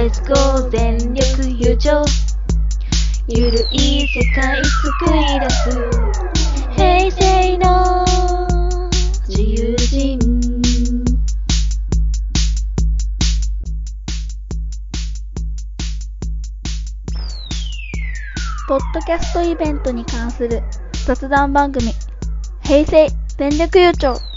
Let's go 全力友情ゆるい世界作り出す。平成の自由人。ポッドキャストイベントに関する雑談番組、平成全力優勝。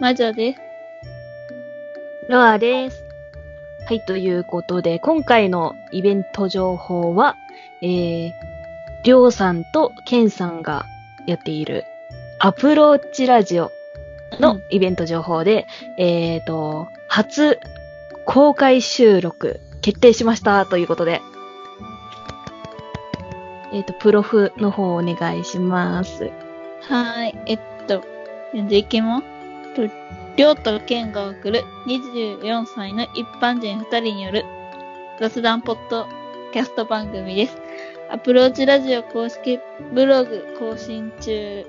マジョです。ロアです。はい、ということで、今回のイベント情報は、えー、りょうさんとケンさんがやっているアプローチラジオのイベント情報で、えーと、初公開収録決定しましたということで、えっ、と、プロフの方お願いします。はーい。えっと、読んでいきます。とりょうとけんが送る24歳の一般人2人による雑談ポッドキャスト番組です。アプローチラジオ公式ブログ更新中、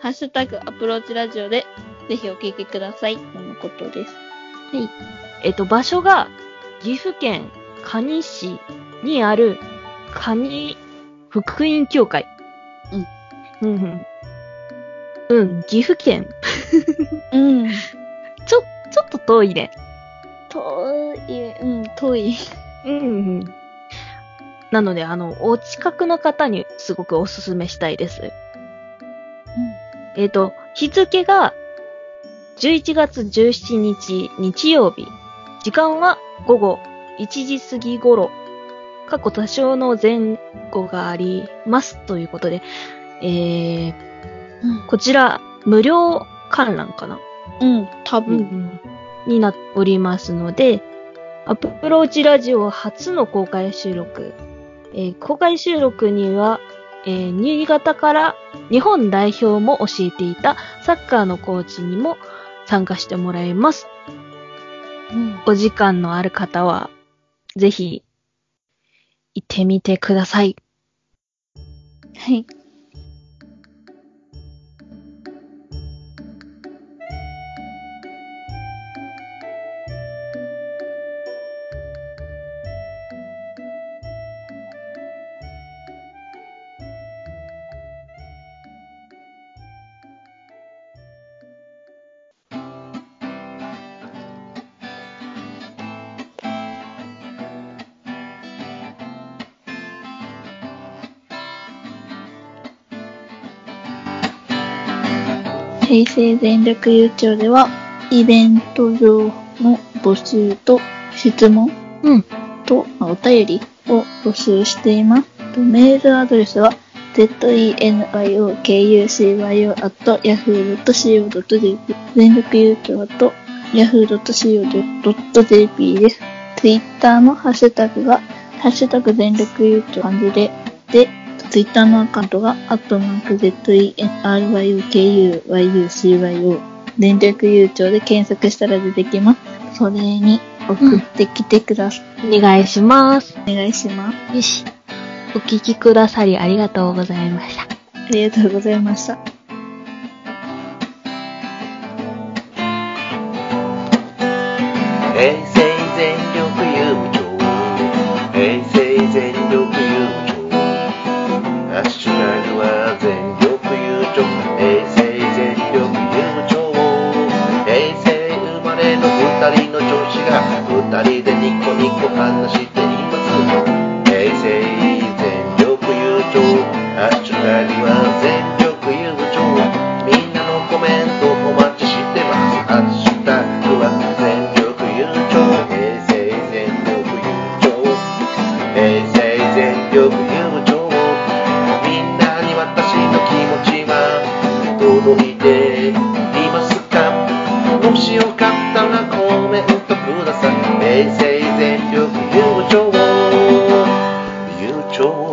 ハッシュタグアプローチラジオでぜひお聞きください。とのことです。えっ、と、場所が岐阜県蟹市にある蟹福音協会。うん。うんうん。うん、岐阜県。うん。ちょ、ちょっと遠いね。遠い、うん、遠い。うんうん。なので、あの、お近くの方にすごくおすすめしたいです。えっ、と、日付が11月17日日曜日。時間は午後1時過ぎ頃。過去多少の前後があります。ということで、えー、うん。こちら、無料観覧かな？うん、多分。になっておりますので、アプローチラジオ初の公開収録。えー公開収録には、えー新潟から日本代表も教えていたサッカーのコーチにも参加してもらいます。うん。お時間のある方は、ぜひ、行ってみてください。はい。平成全力優勝では、イベント上の募集と質問うん。とまあお便りを募集しています。とメールアドレスは zenyokugcyo.yahoo.co.jp 全力優勝と yahoo.co.jp です。ツイッターのハッシュタグが、ハッシュタグ全力優勝漢字で、で、ツイッターのアカウントが、アットマーク zenyokugcyo 全力優勝で検索したら出てきます。それに送ってきてください。お願いします。お願いします。よし。お聞きくださりありがとうございました。ありがとうございました。平成全力優平成全力優勝平成生まれの二人の女子が二人でニコニコ話し思いでいますか？もしよか？ったらコメントください。平成全力友情友情